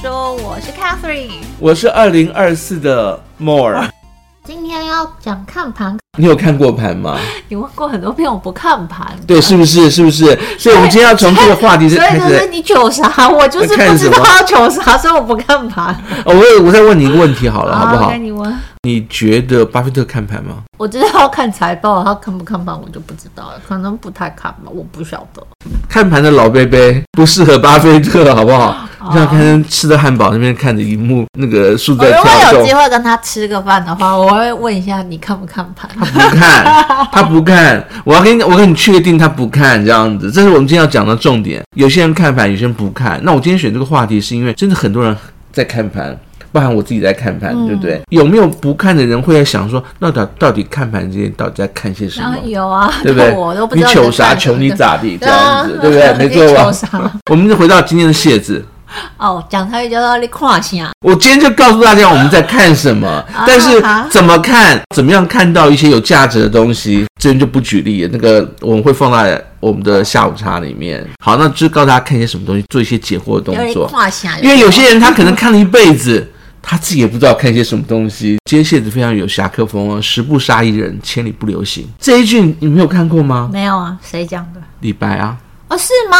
说，我是 Catherine，我是二零二四的 More。今天要讲看盘，你有看过盘吗？你问过很多遍，我不看盘，对，是不是？是不是？所以，我们今天要从这个话题开始。所以就是你求啥？我就是不知道要求啥，所以我不看盘。哦，我我再问你一个问题好了，好不好？你问。你觉得巴菲特看盘吗？我知道要看财报，他看不看盘我就不知道了，可能不太看吧，我不晓得。看盘的老贝贝不适合巴菲特，好不好？你像看吃的汉堡那边看着荧幕，那个树在跳动。如果有机会跟他吃个饭的话，我会问一下你看不看盘？他不看，他不看。我要跟你，我跟你确定他不看这样子。这是我们今天要讲的重点。有些人看盘，有些人不看。那我今天选这个话题，是因为真的很多人在看盘，包含我自己在看盘，对不对？有没有不看的人会在想说，那到到底看盘这些到底在看些什么？有啊，对不对？我都不知道你求啥？求你咋地？这样子，对不对？没错吧？我们就回到今天的楔子。哦，讲台语叫做你看啥？我今天就告诉大家我们在看什么，但是怎么看，怎么样看到一些有价值的东西，这边就不举例了。那个我们会放在我们的下午茶里面。好，那就告诉大家看一些什么东西，做一些解惑的动作。因为有些人他可能看了一辈子，他自己也不知道看一些什么东西。今天谢子非常有侠客风哦，十步杀一人，千里不留行。这一句你没有看过吗？没有啊，谁讲的？李白啊。哦，是吗？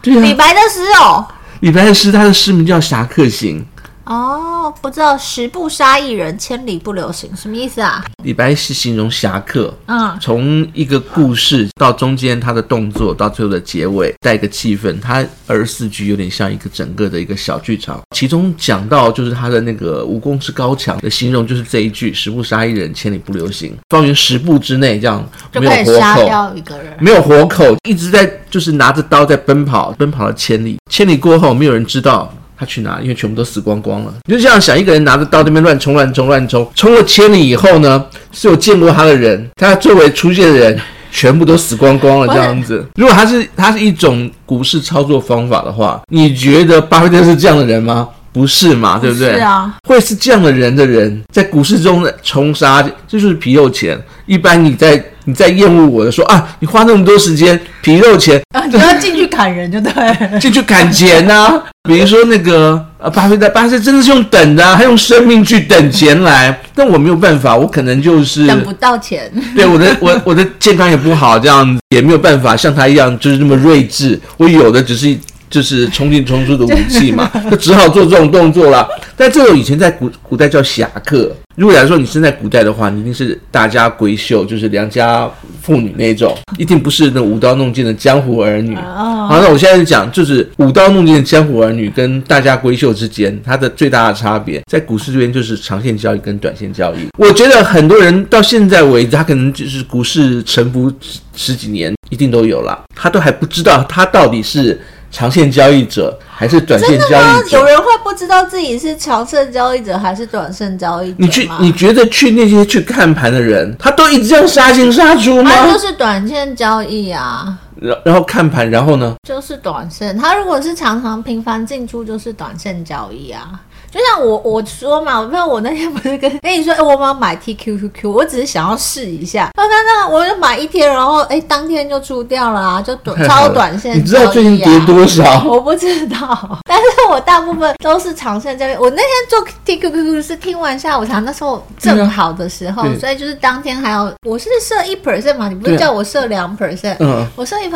对啊，李白的诗哦。李白的诗，他的诗名叫《侠客行》。哦，不知道十步杀一人，千里不留行，什么意思啊？李白是形容侠客，嗯，从一个故事到中间他的动作，到最后的结尾带一个气氛，他二十四句有点像一个整个的一个小剧场。其中讲到就是他的那个武功之高强的形容，就是这一句“十步杀一人，千里不留行”。方圆十步之内，这样没有活口，就可以杀掉一个人，没有活口，一直在就是拿着刀在奔跑，奔跑了千里，千里过后没有人知道。他去哪？因为全部都死光光了。你就这样想，一个人拿着刀那边乱冲乱冲乱冲，冲了千里以后呢，是有见过他的人，他周围出现的人全部都死光光了。这样子，如果他是他是一种股市操作方法的话，你觉得巴菲特是这样的人吗？不是嘛，对不对？是啊，会是这样的人的人，在股市中冲杀，这就是皮肉钱。一般你在你在厌恶我的说啊，你花那么多时间皮肉钱啊，你要进去砍人就对，进去砍钱呐、啊。比如说那个呃，巴菲特，巴菲特真的是用等的、啊，他用生命去等钱来。但我没有办法，我可能就是等不到钱。对，我的我我的健康也不好，这样子也没有办法像他一样就是那么睿智。我有的只是。就是冲进冲出的武器嘛，就只好做这种动作了。但这种以前在古古代叫侠客。如果来说你生在古代的话，你一定是大家闺秀，就是良家妇女那种，一定不是那舞刀弄剑的江湖儿女。好，那我现在讲，就是舞刀弄剑的江湖儿女跟大家闺秀之间，它的最大的差别，在股市这边就是长线交易跟短线交易。我觉得很多人到现在为止，他可能就是股市沉浮十几年，一定都有了，他都还不知道他到底是。长线交易者还是短线交易者？有人会不知道自己是长线交易者还是短线交易者？你去，你觉得去那些去看盘的人，他都一直这样杀进杀出吗？他就是短线交易啊。然然后看盘，然后呢？就是短线。他如果是常常频繁进出，就是短线交易啊。就像我我说嘛，我不知道我那天不是跟跟你说，哎，我要买 TQQQ，我只是想要试一下。那那那，我就买一天，然后哎，当天就出掉了啊，就短 超短线、啊。你知道最近跌多少？我不知道，但是我大部分都是长线交易。我那天做 TQQQ 是听完下午茶，那时候正好的时候，嗯、所以就是当天还有我是设一 percent 嘛，你不是叫我设两 percent？嗯，我设一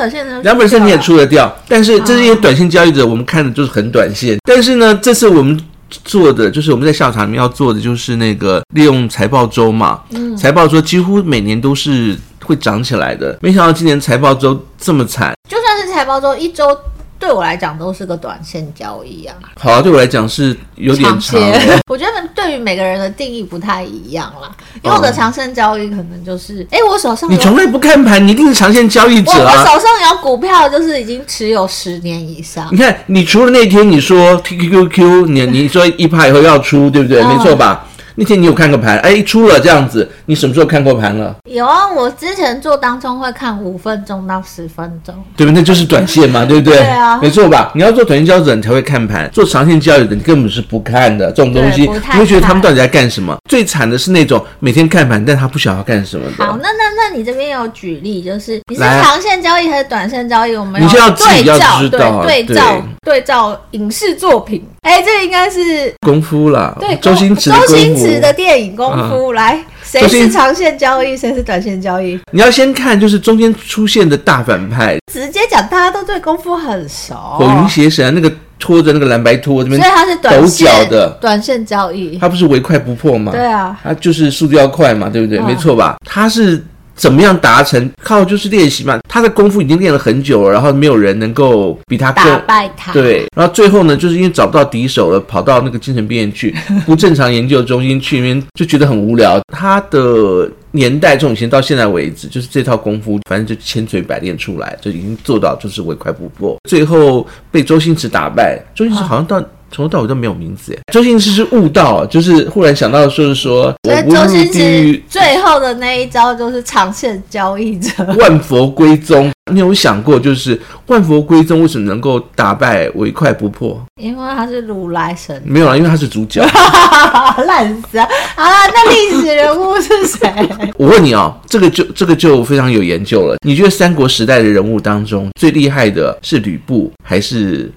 两 percent 你也出得掉。但是这些短线交易者，我们看的就是很短线。但是呢，这次我们。做的就是我们在下午茶里面要做的就是那个利用财报周嘛，嗯，财报周几乎每年都是会涨起来的，没想到今年财报周这么惨，就算是财报周一周。对我来讲都是个短线交易啊。好啊，对我来讲是有点长。长 我觉得对于每个人的定义不太一样啦。因为我的长线交易可能就是，哎、嗯，我手上你从来不看盘，你一定是长线交易者啊。我手上有股票，就是已经持有十年以上。你看，你除了那天你说 TQQQ，你你说一趴以后要出，对不对？嗯、没错吧？那天你有看过盘？哎，出了这样子，你什么时候看过盘了？有啊，我之前做当中会看五分钟到十分钟，对不对？那就是短线嘛，对不对？对啊，没错吧？你要做短线交易者，你才会看盘；做长线交易者，你根本是不看的。这种东西，你会觉得他们到底在干什么？最惨的是那种每天看盘，但他不晓得要干什么的。好，那那那你这边有举例，就是你是长线交易还是短线交易？我们你现在要对照，对照对照影视作品。哎、欸，这应该是功夫啦，对，周星驰，周星驰的电影《功夫》啊、来，谁是长线交易，谁是短线交易？你要先看，就是中间出现的大反派，直接讲，大家都对功夫很熟。火云邪神那个拖着那个蓝白拖这边，所以他是短抖脚的短线交易，他不是唯快不破吗？对啊，他就是速度要快嘛，对不对？嗯、没错吧？他是。怎么样达成？靠，就是练习嘛。他的功夫已经练了很久了，然后没有人能够比他更打败他。对，然后最后呢，就是因为找不到敌手了，跑到那个精神病院去，不正常研究中心去，因为就觉得很无聊。他的年代从以前到现在为止，就是这套功夫，反正就千锤百炼出来，就已经做到就是唯快不破。最后被周星驰打败，周星驰好像到。从头到尾都没有名字诶，周星驰是悟道，就是忽然想到就是说，我不入地狱，最后的那一招就是长线交易者，万佛归宗。你有想过，就是万佛归宗为什么能够打败唯快不破？因为他是如来神。没有啊，因为他是主角。烂死啊！好了，那历史人物是谁？我问你啊、哦，这个就这个就非常有研究了。你觉得三国时代的人物当中最厉害的是吕布还是？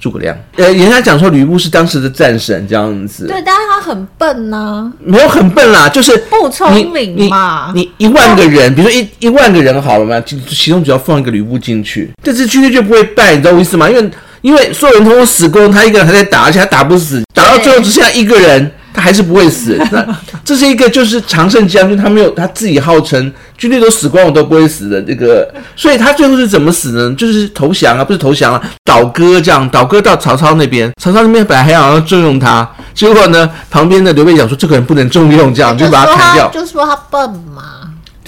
诸葛亮，呃，人家讲说吕布是当时的战神这样子，对，但是他很笨呐、啊，没有很笨啦，就是不聪明嘛。你一万个人，比如说一一万个人好了嘛，其其中只要放一个吕布进去，这支军队就不会败，你知道我意思吗？因为因为所有人通通死光，他一个人还在打，而且他打不死，打到最后只剩下一个人。他还是不会死，那这是一个就是常胜将军，他没有他自己号称军队都死光我都不会死的这个，所以他最后是怎么死呢？就是投降啊，不是投降啊，倒戈这样，倒戈到曹操那边，曹操那边本来还想要重用他，结果呢，旁边的刘备讲说这个人不能重用，这样就把他砍掉，就说他笨嘛。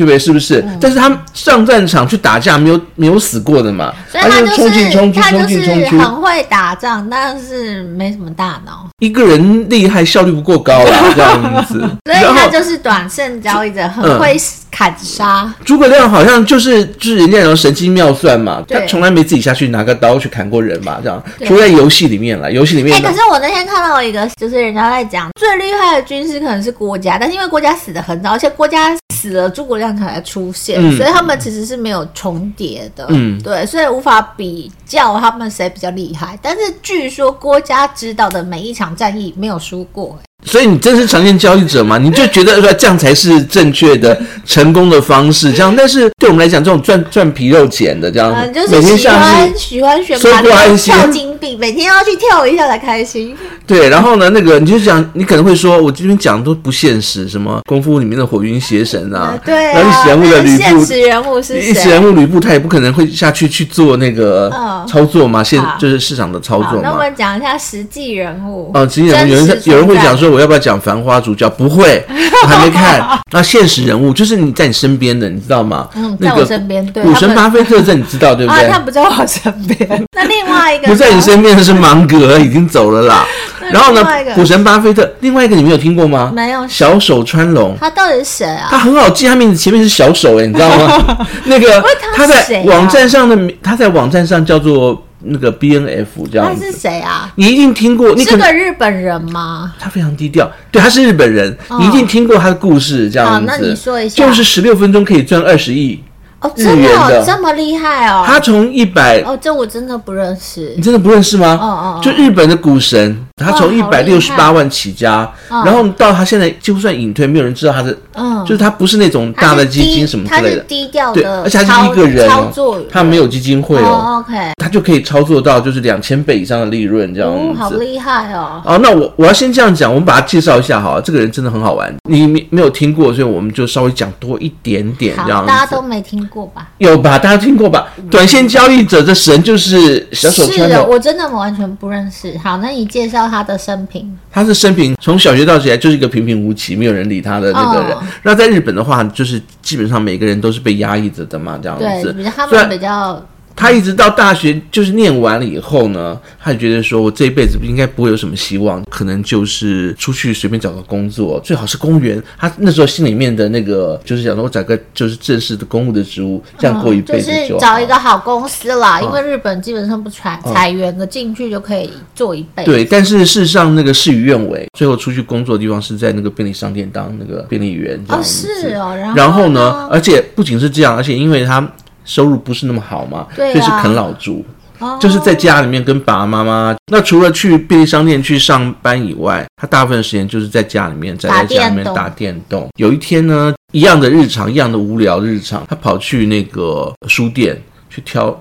对不对？是不是？嗯、但是他上战场去打架，没有没有死过的嘛？所以他就是冲进冲是冲进冲出，很会打仗，但是没什么大脑。一个人厉害，效率不够高啦，这样子。所以他就是短线交易者，很会砍杀。诸葛亮好像就是就是人家有神机妙算嘛，他从来没自己下去拿个刀去砍过人嘛，这样。除了在游戏里面了，游戏里面。哎、欸，可是我那天看到一个，就是人家在讲最厉害的军师可能是郭嘉，但是因为郭嘉死的很早，而且郭嘉。死了，诸葛亮才出现，嗯，所以他们其实是没有重叠的，嗯，对，所以无法比较他们谁比较厉害。但是据说郭嘉指导的每一场战役没有输过。所以你真是长线交易者嘛？你就觉得说这样才是正确的成功的方式，这样。但是对我们来讲，这种赚赚皮肉钱的这样，嗯，就是喜欢喜欢选盘跳金币，每天要去跳一下才开心。对，然后呢，那个你就讲，你可能会说，我这边讲都不现实，什么功夫里面的火云邪神啊，对啊，然后历史人物的吕布，现实人物是谁？历史人物吕布，他也不可能会下去去做那个操作嘛，现就是市场的操作嘛。那我们讲一下实际人物。啊，实际人物有人有人会讲说。我要不要讲《繁花》主角？不会，我还没看。那现实人物就是你在你身边的，你知道吗？嗯，在我身边。对，股神巴菲特这你知道对不对？啊，他不在我身边。那另外一个不在你身边的是芒格，已经走了啦。然后呢，股神巴菲特，另外一个你没有听过吗？没有。小手川龙，他到底是谁啊？他很好记，他名字前面是小手，哎，你知道吗？那个他在网站上的，他在网站上叫做。那个 B N F 这样子，他是谁啊？你一定听过，你是个日本人吗？他非常低调，对，他是日本人，哦、你一定听过他的故事这样子。好，那你说一下，就是十六分钟可以赚二十亿。哦，真的哦，这么厉害哦！他从一百哦，这我真的不认识。你真的不认识吗？哦哦，就日本的股神，他从一百六十八万起家，然后到他现在就算隐退，没有人知道他的，嗯，就是他不是那种大的基金什么之类的，低调的，对，而且他是一个人操作，他没有基金会哦，OK，他就可以操作到就是两千倍以上的利润这样子，好厉害哦！哦，那我我要先这样讲，我们把他介绍一下哈，这个人真的很好玩，你没没有听过，所以我们就稍微讲多一点点这样子，大家都没听过吧？有吧？大家听过吧？短线交易者的神就是小手川龙。是的，我真的完全不认识。好，那你介绍他的生平。他是生平从小学到起来就是一个平平无奇、没有人理他的那个人。哦、那在日本的话，就是基本上每个人都是被压抑着的嘛，这样子。对，他们比较。他一直到大学就是念完了以后呢，他就觉得说，我这一辈子应该不会有什么希望，可能就是出去随便找个工作，最好是公务员。他那时候心里面的那个就是想说，我找个就是正式的公务的职务，这样过一辈子就。嗯，就是找一个好公司啦，因为日本基本上不裁裁员的，进去就可以做一辈子。对，但是事实上那个事与愿违，最后出去工作的地方是在那个便利商店当那个便利员。哦，是哦，然后然后呢，而且不仅是这样，而且因为他。收入不是那么好嘛，所以是啃老族。哦，就是在家里面跟爸爸妈妈。那除了去便利商店去上班以外，他大部分时间就是在家里面，宅在家里面打电动。有一天呢，一样的日常，一样的无聊日常，他跑去那个书店去挑，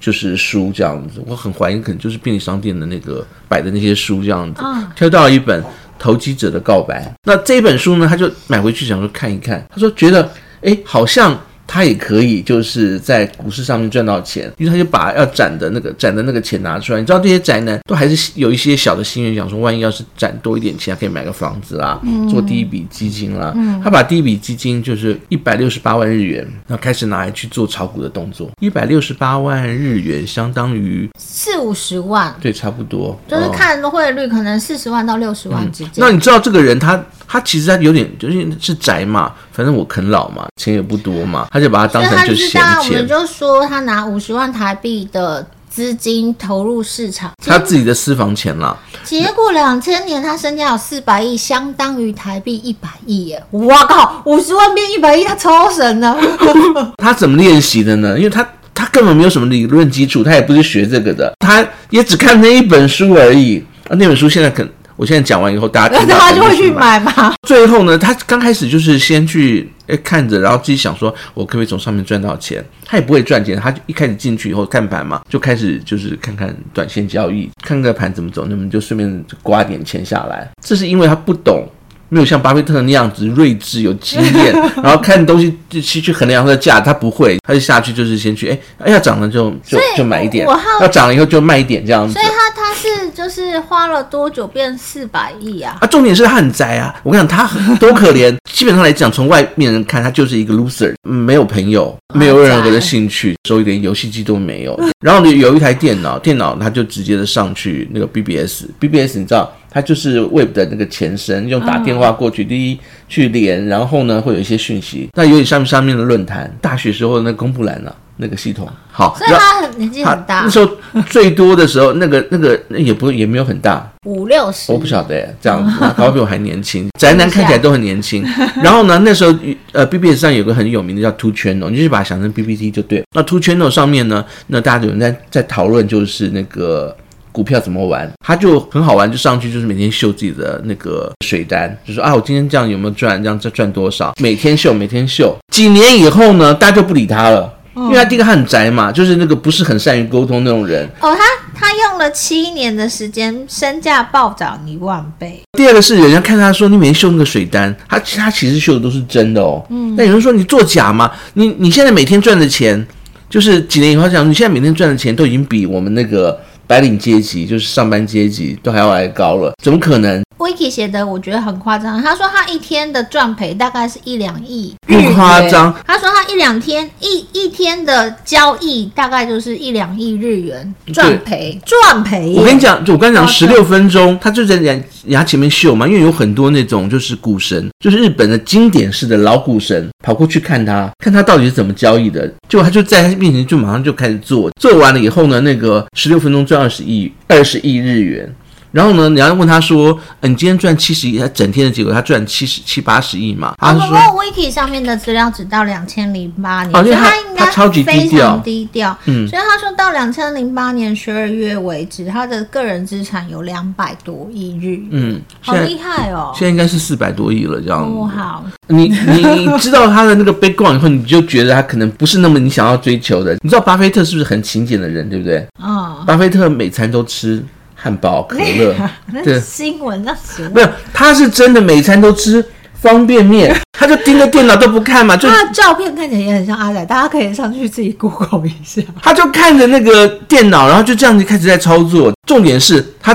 就是书这样子。我很怀疑，可能就是便利商店的那个摆的那些书这样子，挑到了一本。投机者的告白，那这本书呢，他就买回去想说看一看。他说觉得，哎，好像他也可以，就是在股市上面赚到钱。于是他就把要攒的那个攒的那个钱拿出来。你知道这些宅男都还是有一些小的心愿，想说万一要是攒多一点钱，可以买个房子啦，做第一笔基金啦。他把第一笔基金就是一百六十八万日元，然后开始拿来去做炒股的动作。一百六十八万日元相当于四五十万，对，差不多，就是看汇率，可能四十万到六十万之间。那你知道这个人他？他其实他有点就是是宅嘛，反正我啃老嘛，钱也不多嘛，他就把它当成就闲钱。我们就说他拿五十万台币的资金投入市场，他自己的私房钱啦。结果两千年他身家有四百亿，相当于台币一百亿耶！哇靠，五十万变一百亿，他超神的。他怎么练习的呢？因为他他根本没有什么理论基础，他也不是学这个的，他也只看那一本书而已。那本书现在可。我现在讲完以后，大家听到 他就会去买嘛。最后呢，他刚开始就是先去诶看着，然后自己想说，我可不可以从上面赚到钱？他也不会赚钱，他就一开始进去以后看盘嘛，就开始就是看看短线交易，看个盘怎么走，那么就顺便刮点钱下来。这是因为他不懂。没有像巴菲特那样子睿智有经验，然后看东西就去去衡量它的价，他不会，他就下去就是先去，哎哎要涨了就就就买一点，要涨了以后就卖一点这样子。所以他他是就是花了多久变四百亿啊？啊，重点是他很宅啊！我跟你讲，他多可怜。基本上来讲，从外面人看他就是一个 loser，没有朋友，没有任何的兴趣，所以一点游戏机都没有。然后呢，有一台电脑，电脑他就直接的上去那个 BBS，BBS 你知道？它就是 Web 的那个前身，用打电话过去，第一去连，然后呢会有一些讯息。那有点像上面的论坛，大学时候的那个公布栏啊，那个系统。好，所以他很年纪很大。那时候最多的时候，那个那个也不也没有很大，五六十，我不晓得这样子，搞比我还年轻。宅男看起来都很年轻。然后呢，那时候呃 BBS 上有个很有名的叫 Two Channel，你就是把它想成 PPT 就对。那 Two Channel 上面呢，那大家有人在在讨论，就是那个。股票怎么玩？他就很好玩，就上去就是每天秀自己的那个水单，就说啊，我今天这样有没有赚？这样再赚多少？每天秀，每天秀。几年以后呢，大家就不理他了，因为他第一个他很宅嘛，就是那个不是很善于沟通那种人。哦，他他用了七年的时间，身价暴涨一万倍。第二个是人家看他说你每天秀那个水单，他他其实秀的都是真的哦。嗯。那有人说你作假吗？你你现在每天赚的钱，就是几年以后讲，你现在每天赚的钱都已经比我们那个。白领阶级就是上班阶级都还要来高了，怎么可能？Vicky 写的我觉得很夸张，他说他一天的赚赔大概是一两亿，不夸张。他说他一两天一一天的交易大概就是一两亿日元赚赔赚赔。我跟你讲，就我刚才讲十六分钟，他就在人家前面秀嘛，因为有很多那种就是股神，就是日本的经典式的老股神，跑过去看他，看他到底是怎么交易的，结果他就在他面前就马上就开始做，做完了以后呢，那个十六分钟赚二十亿，二十亿日元。然后呢，你要问他说，嗯，你今天赚七十亿，他整天的结果他赚七十七八十亿嘛？他说，Wiki 上面的资料只到两千零八年，哦，所以他应该他超级非常低调。嗯，所以他说到两千零八年十二月为止，他的个人资产有两百多亿日元。嗯，好厉害哦！现在应该是四百多亿了，这样。哦，好。你你知道他的那个 background 以后，你就觉得他可能不是那么你想要追求的。你知道巴菲特是不是很勤俭的人，对不对？啊、哦，巴菲特每餐都吃。汉堡、可乐，对，新闻那是没有，他是真的每餐都吃方便面，他就盯着电脑都不看嘛，就他的照片看起来也很像阿仔，大家可以上去自己 Google 一下。他就看着那个电脑，然后就这样子开始在操作。重点是他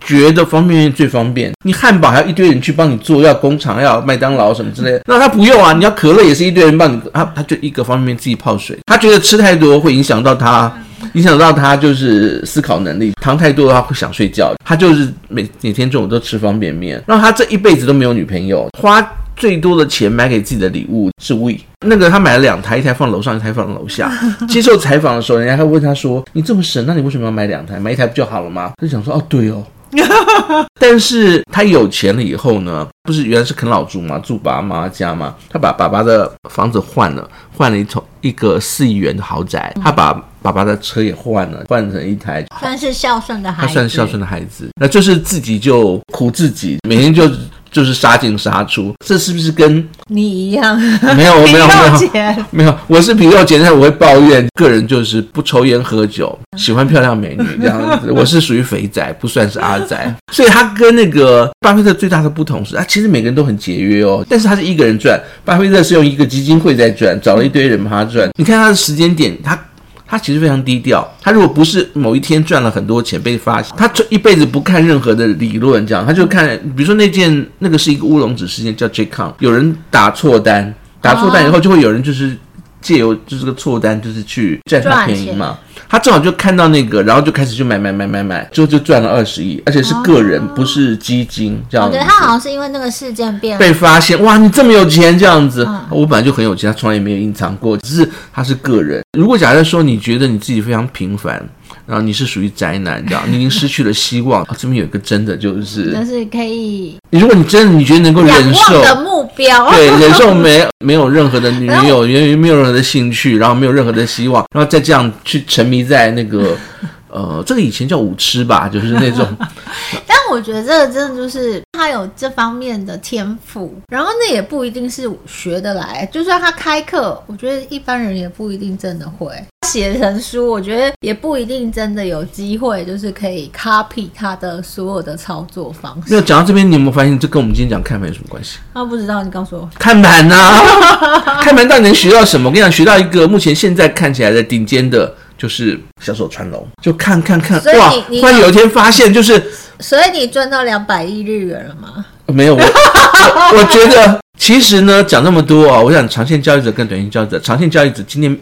觉得方便面最方便，你汉堡还要一堆人去帮你做，要工厂，要麦当劳什么之类的，那他不用啊，你要可乐也是一堆人帮你，他他就一个方便面自己泡水，他觉得吃太多会影响到他。影响到他就是思考能力，糖太多的话会想睡觉。他就是每每天中午都吃方便面，然后他这一辈子都没有女朋友，花最多的钱买给自己的礼物是 Wii。那个他买了两台，一台放楼上，一台放楼下。接受采访的时候，人家还问他说：“你这么省，那你为什么要买两台？买一台不就好了吗？”他就想说：“哦，对哦，但是他有钱了以后呢，不是原来是啃老族嘛，住爸爸妈妈家嘛，他把爸爸的房子换了，换了一套一个四亿元的豪宅，他把爸爸的车也换了，换成一台，算是孝顺的孩子，他算是孝顺的孩子，那就是自己就苦自己，每天就。就是杀进杀出，这是不是跟你一样？没有，我没有，没有，没有。我是皮肉姐，但我会抱怨，个人就是不抽烟喝酒，喜欢漂亮美女这样子。我是属于肥仔，不算是阿仔。所以他跟那个巴菲特最大的不同是，他其实每个人都很节约哦，但是他是一个人赚，巴菲特是用一个基金会在赚，找了一堆人帮他赚。你看他的时间点，他。他其实非常低调。他如果不是某一天赚了很多钱被发现，他这一辈子不看任何的理论，这样他就看，比如说那件那个是一个乌龙纸事件，叫 J-COM，有人打错单，打错单以后就会有人就是。借由就是个错单，就是去占他便宜嘛。他正好就看到那个，然后就开始就买买买买买，最后就赚了二十亿，而且是个人，不是基金这样子。我觉得他好像是因为那个事件变被发现，哇，你这么有钱这样子。我本来就很有钱，他从来也没有隐藏过，只是他是个人。如果假设说你觉得你自己非常平凡。然后你是属于宅男，这样你已经失去了希望。啊，这边有一个真的就是，就是可以。如果你真的你觉得能够忍受的目标，对，忍受没没有任何的女友，源于没有任何的兴趣，然后没有任何的希望，然后再这样去沉迷在那个。呃，这个以前叫舞痴吧，就是那种。但我觉得这个真的就是他有这方面的天赋，然后那也不一定是学得来。就算他开课，我觉得一般人也不一定真的会写成书。我觉得也不一定真的有机会，就是可以 copy 他的所有的操作方式。没有讲到这边，你有没有发现这跟我们今天讲看盘有什么关系？啊，不知道，你告诉我。看盘啊，看盘到底能学到什么？我跟你讲，学到一个目前现在看起来的顶尖的。就是小手穿龙，就看看看，哇！忽然有一天发现，就是，所以你赚到两百亿日元了吗？没有，我我，我觉得其实呢，讲那么多啊，我想长线交易者跟短线交易者，长线交易者今天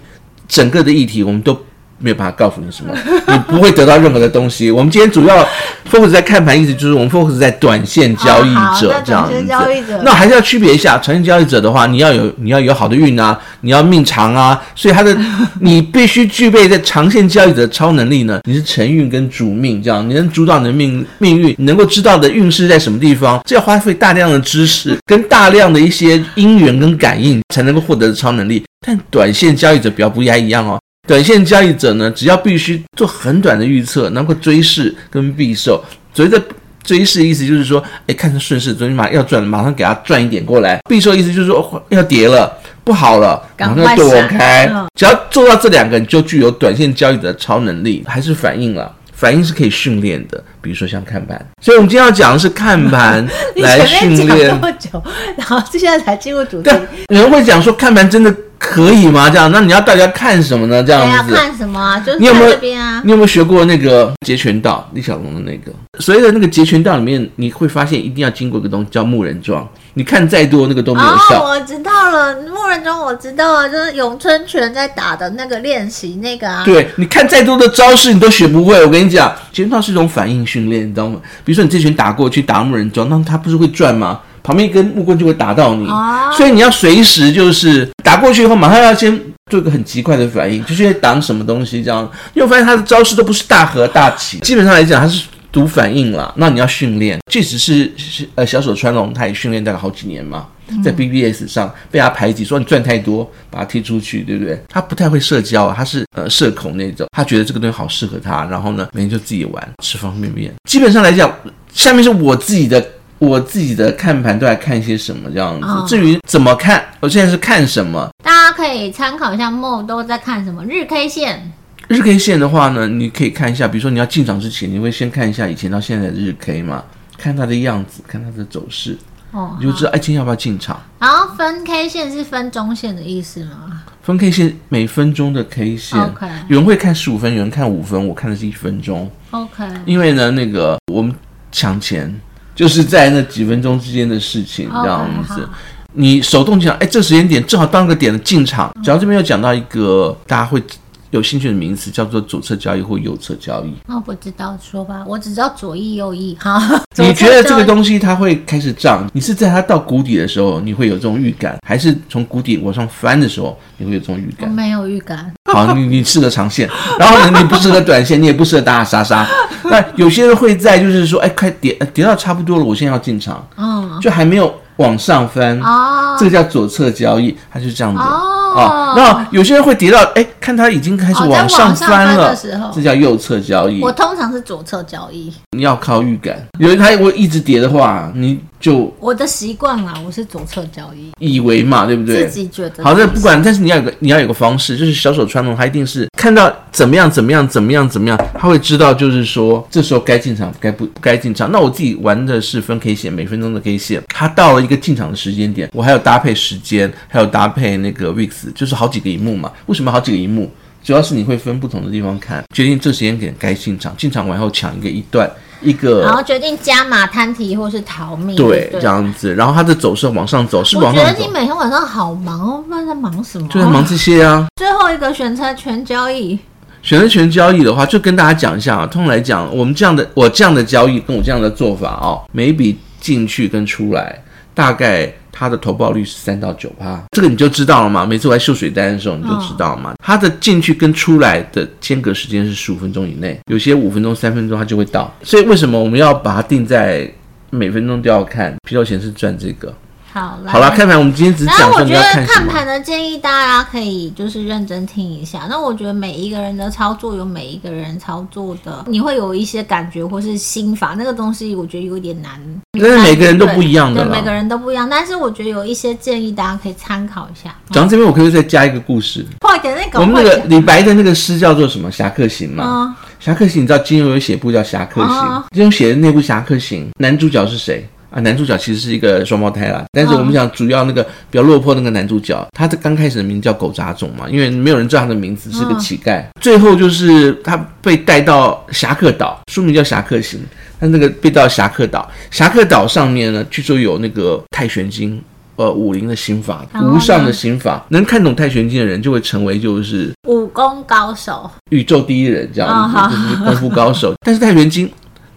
整个的议题，我们都。没有办法告诉你什么，你不会得到任何的东西。我们今天主要 focus 在看盘，意思就是我们 focus 在短线交易者这样子。那，那还是要区别一下，长线交易者的话，你要有你要有好的运啊，你要命长啊，所以他的你必须具备在长线交易者的超能力呢。你是承运跟主命这样，你能主导你的命命运，你能够知道的运势在什么地方，这要花费大量的知识跟大量的一些因缘跟感应才能够获得的超能力。但短线交易者比较不一样哦。短线交易者呢，只要必须做很短的预测，能够追势跟避受。所谓的追势意思就是说，哎，看着顺势，昨天马上要赚，马上给它赚一点过来。避受意思就是说，要跌了，不好了，马上躲开。只要做到这两个，你就具有短线交易者的超能力，还是反应了。反应是可以训练的，比如说像看盘。所以我们今天要讲的是看盘来训练。讲这么久，然后现在才进入主题。对，有人会讲说看盘真的。可以吗？这样，那你要大家看什么呢？这样子。看什么啊？就是你有没有这边啊？你有没有学过那个截拳道？李小龙的那个。所谓的那个截拳道里面，你会发现一定要经过一个东西叫木人桩。你看再多那个都没有效。哦，我知道了，木人桩我知道啊，就是咏春拳在打的那个练习那个啊。对，你看再多的招式你都学不会。我跟你讲，截拳道是一种反应训练，你知道吗？比如说你这拳打过去打木人桩，那它不是会转吗？旁边一根木棍就会打到你，哦、所以你要随时就是打过去以后，马上要先做一个很极快的反应，就是要挡什么东西这样。因为我发现他的招式都不是大和大起，基本上来讲他是读反应了。那你要训练，即使是是呃小手川龙，他也训练大概好几年嘛，在 BBS 上被他排挤，说你赚太多，把他踢出去，对不对？他不太会社交啊，他是呃社恐那种，他觉得这个东西好适合他，然后呢每天就自己玩吃方便面。基本上来讲，下面是我自己的。我自己的看盘都在看一些什么这样子，哦、至于怎么看，我现在是看什么，大家可以参考一下。Mo 都在看什么？日 K 线。日 K 线的话呢，你可以看一下，比如说你要进场之前，你会先看一下以前到现在的日 K 嘛，看它的样子，看它的走势，哦，你就知道哎，今天要不要进场。然后分 K 线是分中线的意思吗？分 K 线每分钟的 K 线，OK。有人会看十五分，有人看五分，我看的是一分钟，OK。因为呢，那个我们抢钱。就是在那几分钟之间的事情，这样子。你手动进场，哎，这时间点正好当个点的进场。然后这边又讲到一个大家会有兴趣的名词，叫做左侧交易或右侧交易。哦，不知道说吧，我只知道左翼右翼。哈，你觉得这个东西它会开始涨？你是在它到谷底的时候，你会有这种预感，还是从谷底往上翻的时候，你会有这种预感？我没有预感。好，你你适合长线，然后呢，你不适合短线，你也不适合打打杀杀。那有些人会在就是说，哎，快跌跌到差不多了，我现在要进场，嗯，就还没有往上翻，哦，这个叫左侧交易，它就是这样子。哦哦，那有些人会跌到，哎，看它已经开始往上翻了，这叫右侧交易。我通常是左侧交易。你要靠预感，因为它如果一直跌的话，你就我的习惯啦，我是左侧交易，以为嘛，对不对？自己觉得。好的，不管，但是你要有个你要有个方式，就是小手川龙，他一定是看到怎么样怎么样怎么样怎么样，他会知道就是说这时候该进场该不不该进场。那我自己玩的是分 K 线，每分钟的 K 线，它到了一个进场的时间点，我还有搭配时间，还有搭配那个 VIX。就是好几个荧幕嘛，为什么好几个荧幕？主要是你会分不同的地方看，决定这时间点该进场，进场完后抢一个一段一个，然后决定加码摊提或是逃命，对，对这样子。然后它的走势往上走，是往上走。我觉得你每天晚上好忙哦，不知道在忙什么？就在忙这些啊。最后一个选择权交易，选择权交易的话，就跟大家讲一下啊。通常来讲，我们这样的我这样的交易跟我这样的做法哦，每一笔进去跟出来大概。它的投报率是三到九趴，这个你就知道了嘛。每次我在秀水单的时候，你就知道了嘛。它的进去跟出来的间隔时间是十五分钟以内，有些五分钟、三分钟它就会到。所以为什么我们要把它定在每分钟都要看？皮头钱是赚这个。好，好了，看盘我们今天只是讲。我觉得看盘的建议大家可以就是认真听一下。那我觉得每一个人的操作有每一个人操作的，你会有一些感觉或是心法，那个东西我觉得有点难。因为每个人都不一样的对，每个人都不一样。但是我觉得有一些建议大家可以参考一下。讲到这边，我可以再加一个故事。快点，那个我们那个李白的那个诗叫做什么？侠客行嘛。侠客行，你知道金庸有写部叫侠客行，金庸写的那部侠客行，男主角是谁？啊，男主角其实是一个双胞胎啦，但是我们讲主要那个比较落魄那个男主角，他的刚开始的名字叫狗杂种嘛，因为没有人知道他的名字是个乞丐。最后就是他被带到侠客岛，书名叫《侠客行》，他那个被到侠客岛，侠客岛上面呢，据说有那个太玄经，呃，武林的心法，无上的心法，能看懂太玄经的人就会成为就是武功高手，宇宙第一人这样子，就是功夫高手。但是太玄经。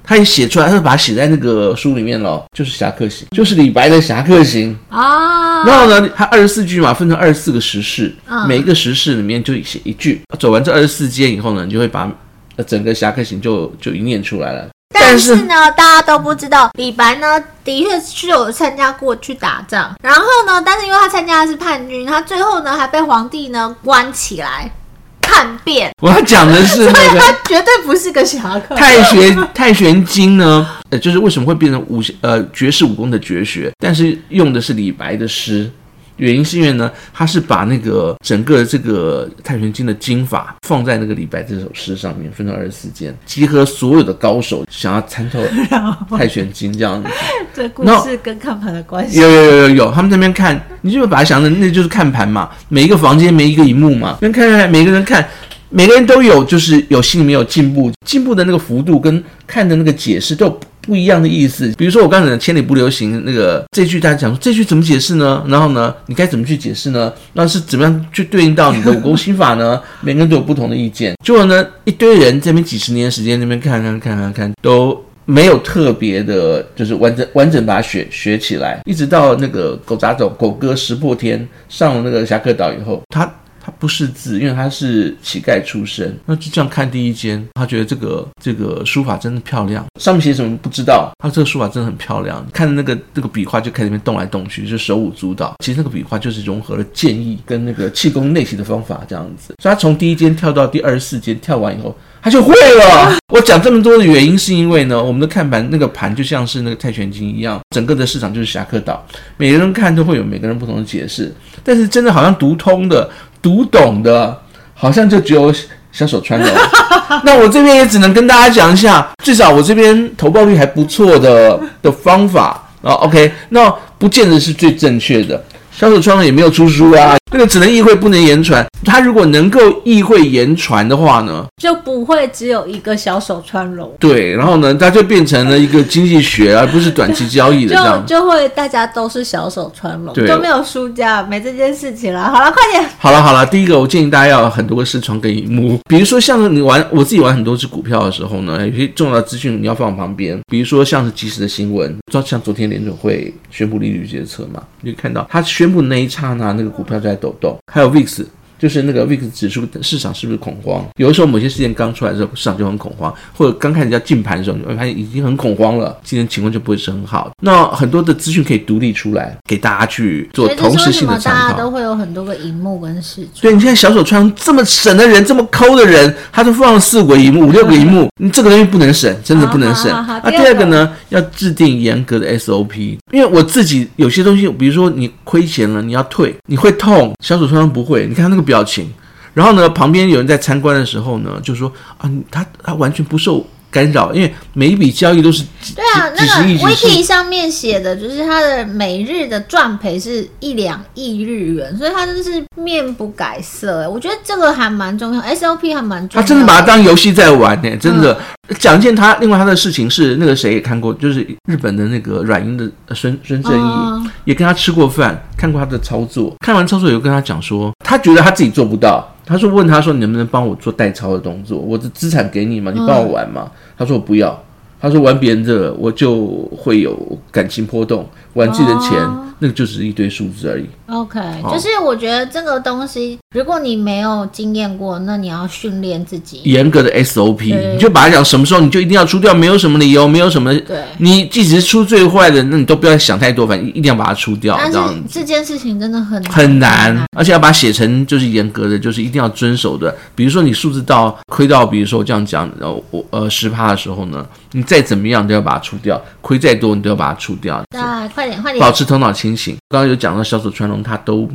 他也写出来，他就把它写在那个书里面了，就是《侠客行》，就是李白的《侠客行》啊。然后呢，他二十四句嘛，分成二十四个时事，每一个时事里面就写一句。走完这二十四街以后呢，你就会把整个《侠客行》就就一念出来了。但是呢，大家都不知道，李白呢的确是有参加过去打仗，然后呢，但是因为他参加的是叛军，他最后呢还被皇帝呢关起来。叛变，我要讲的是那个，他绝对不是个侠客。太玄太玄经呢，呃，就是为什么会变成武呃绝世武功的绝学，但是用的是李白的诗。原因是因为呢，他是把那个整个这个《太玄经》的经法放在那个李白这首诗上面，分成二十四件，集合所有的高手想要参透《太玄经》这样子。这故事跟看盘的关系？有有有有有，他们在那边看，你就把它想成那就是看盘嘛，每一个房间每一个荧幕嘛，那看看每个人看，每个人都有就是有心里面有进步，进步的那个幅度跟看的那个解释都。不一样的意思，比如说我刚才的“千里不留行”那个这句，大家讲这句怎么解释呢？然后呢，你该怎么去解释呢？那是怎么样去对应到你的武功心法呢？每个人都有不同的意见。结果呢，一堆人这边几十年时间那边看看看看看，都没有特别的，就是完整完整把它学学起来。一直到那个狗杂种狗哥石破天上了那个侠客岛以后，他。不识字，因为他是乞丐出身。那就这样看第一间，他觉得这个这个书法真的漂亮。上面写什么不知道，他这个书法真的很漂亮。看着那个那个笔画就开始那边动来动去，就手舞足蹈。其实那个笔画就是融合了剑意跟那个气功内息的方法，这样子。所以他从第一间跳到第二十四间，跳完以后他就会了。我讲这么多的原因是因为呢，我们的看盘那个盘就像是那个太玄经一样，整个的市场就是侠客岛，每个人看都会有每个人不同的解释。但是真的好像读通的。读懂的，好像就只有小手川了。那我这边也只能跟大家讲一下，至少我这边投报率还不错的的方法啊。OK，那不见得是最正确的。小手川也没有出书啊。这个只能意会不能言传。他如果能够意会言传的话呢，就不会只有一个小手穿龙。对，然后呢，他就变成了一个经济学，而不是短期交易的这样。就就会大家都是小手穿龙，都没有输家，没这件事情了。好了，快点。好了好了，第一个我建议大家要很多个视窗跟荧幕，比如说像你玩我自己玩很多只股票的时候呢，有些重要的资讯你要放旁边，比如说像是即时的新闻，像昨天联准会宣布利率决策嘛，你就看到他宣布那一刹那，那个股票在抖动，还有 VIX 就是那个 VIX 指数市场是不是恐慌？有的时候某些事件刚出来的时候，市场就很恐慌，或者刚开始要进盘的时候，你会发现已经很恐慌了，今天情况就不会是很好。那很多的资讯可以独立出来给大家去做同时性的参考。大家都会有很多个荧幕跟视窗。对，你现在小手川这么省的人，这么抠的人，他都放了四五个荧幕、五六个 荧幕，你这个东西不能省，真的不能省。那第二个呢，要制定严格的 SOP，因为我自己有些东西，比如说你亏钱了，你要退，你会痛，小手川不会，你看那个表情。然后呢，旁边有人在参观的时候呢，就说啊，他他完全不受干扰，因为每一笔交易都是对啊，那个 Wiki 上面写的就是他的每日的赚赔是一两亿日元，所以他就是面不改色。我觉得这个还蛮重要，SOP 还蛮重要。他真的把它当游戏在玩呢，真的。嗯、讲一件他另外他的事情是那个谁也看过，就是日本的那个软银的孙孙正义、嗯、也跟他吃过饭，看过他的操作。看完操作以后跟他讲说，他觉得他自己做不到。他说问他说，你能不能帮我做代操的动作？我的资产给你嘛，你帮我玩嘛？嗯、他说我不要。他说玩别人的我就会有感情波动，玩自己的钱、哦、那个就只是一堆数字而已。OK，、哦、就是我觉得这个东西，如果你没有经验过，那你要训练自己严格的 SOP，你就把它讲什么时候你就一定要出掉，没有什么理由，没有什么。对，你即使是出最坏的，那你都不要想太多，反正一定要把它出掉。但是这件事情真的很难很难，而且要把它写成就是严格的，就是一定要遵守的。比如说你数字到亏到，比如说我这样讲，然后我呃十趴的时候呢，你再怎么样都要把它出掉，亏再多你都要把它出掉。对，快点快点，保持头脑清醒。刚刚有讲到小手川龙，他都。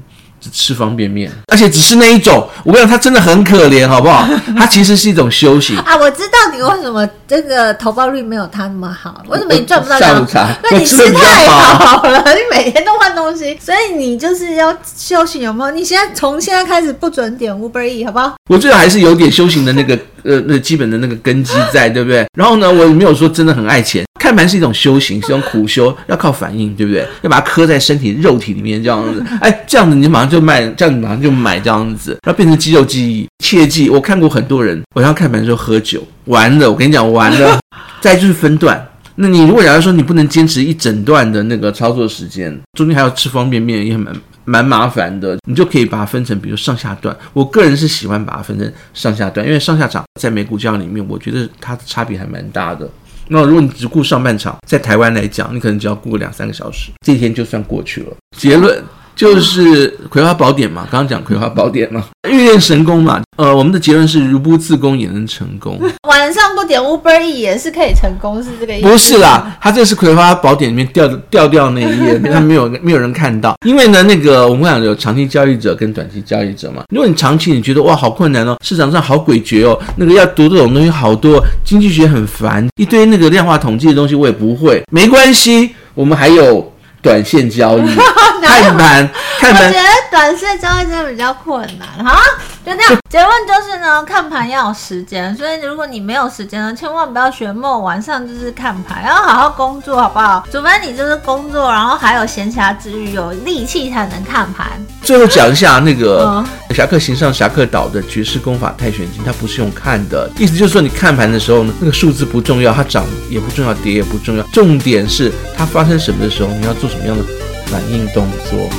吃方便面，而且只是那一种。我跟你讲，他真的很可怜，好不好？他其实是一种修行啊。我知道你为什么这个投报率没有他那么好，为什么你赚不到？下午茶，那你吃太好了，你每天都换东西，所以你就是要修行，有没有？你现在从现在开始不准点 Uber E，好不好？我最好还是有点修行的那个呃，那基本的那个根基在，对不对？然后呢，我也没有说真的很爱钱。看盘是一种修行，是一种苦修，要靠反应，对不对？要把它刻在身体肉体里面，这样子，哎，这样子你马上就卖，这样你马上就买，这样子，然后变成肌肉记忆。切记，我看过很多人，我要看盘的时候喝酒，完了，我跟你讲，完了。再就是分段，那你如果假如说你不能坚持一整段的那个操作时间，中间还要吃方便面，也很蛮蛮麻烦的。你就可以把它分成，比如上下段。我个人是喜欢把它分成上下段，因为上下场在美股这样里面，我觉得它的差别还蛮大的。那如果你只顾上半场，在台湾来讲，你可能只要顾个两三个小时，这一天就算过去了。结论。就是《葵花宝典》嘛，刚刚讲《葵花宝典》嘛，欲练神功嘛。呃，我们的结论是，如不自宫也能成功。晚上不点 Uber E 也是可以成功，是这个意思？不是啦，他这是《葵花宝典》里面掉掉掉那一页，他没有 没有人看到。因为呢，那个我们讲有长期交易者跟短期交易者嘛。如果你长期你觉得哇好困难哦，市场上好诡谲哦，那个要读这种东西好多，经济学很烦，一堆那个量化统计的东西我也不会，没关系，我们还有。短线交易，太难，太难。我觉得短线交易真的比较困难。好，就这样。结论就是呢，看盘要有时间，所以如果你没有时间呢，千万不要学梦，晚上就是看盘，要好好工作，好不好？除非你就是工作，然后还有闲暇之余有力气才能看盘。最后讲一下那个《侠客行上侠客岛》的绝世功法太玄经，它不是用看的，意思就是说你看盘的时候呢，那个数字不重要，它涨也不重要，跌也不重要，重点是它发生什么的时候，你要做。什么样的反应动作，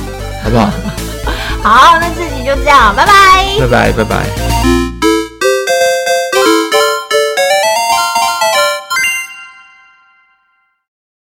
好不好？好，那自己就这样，拜拜，拜拜，拜拜。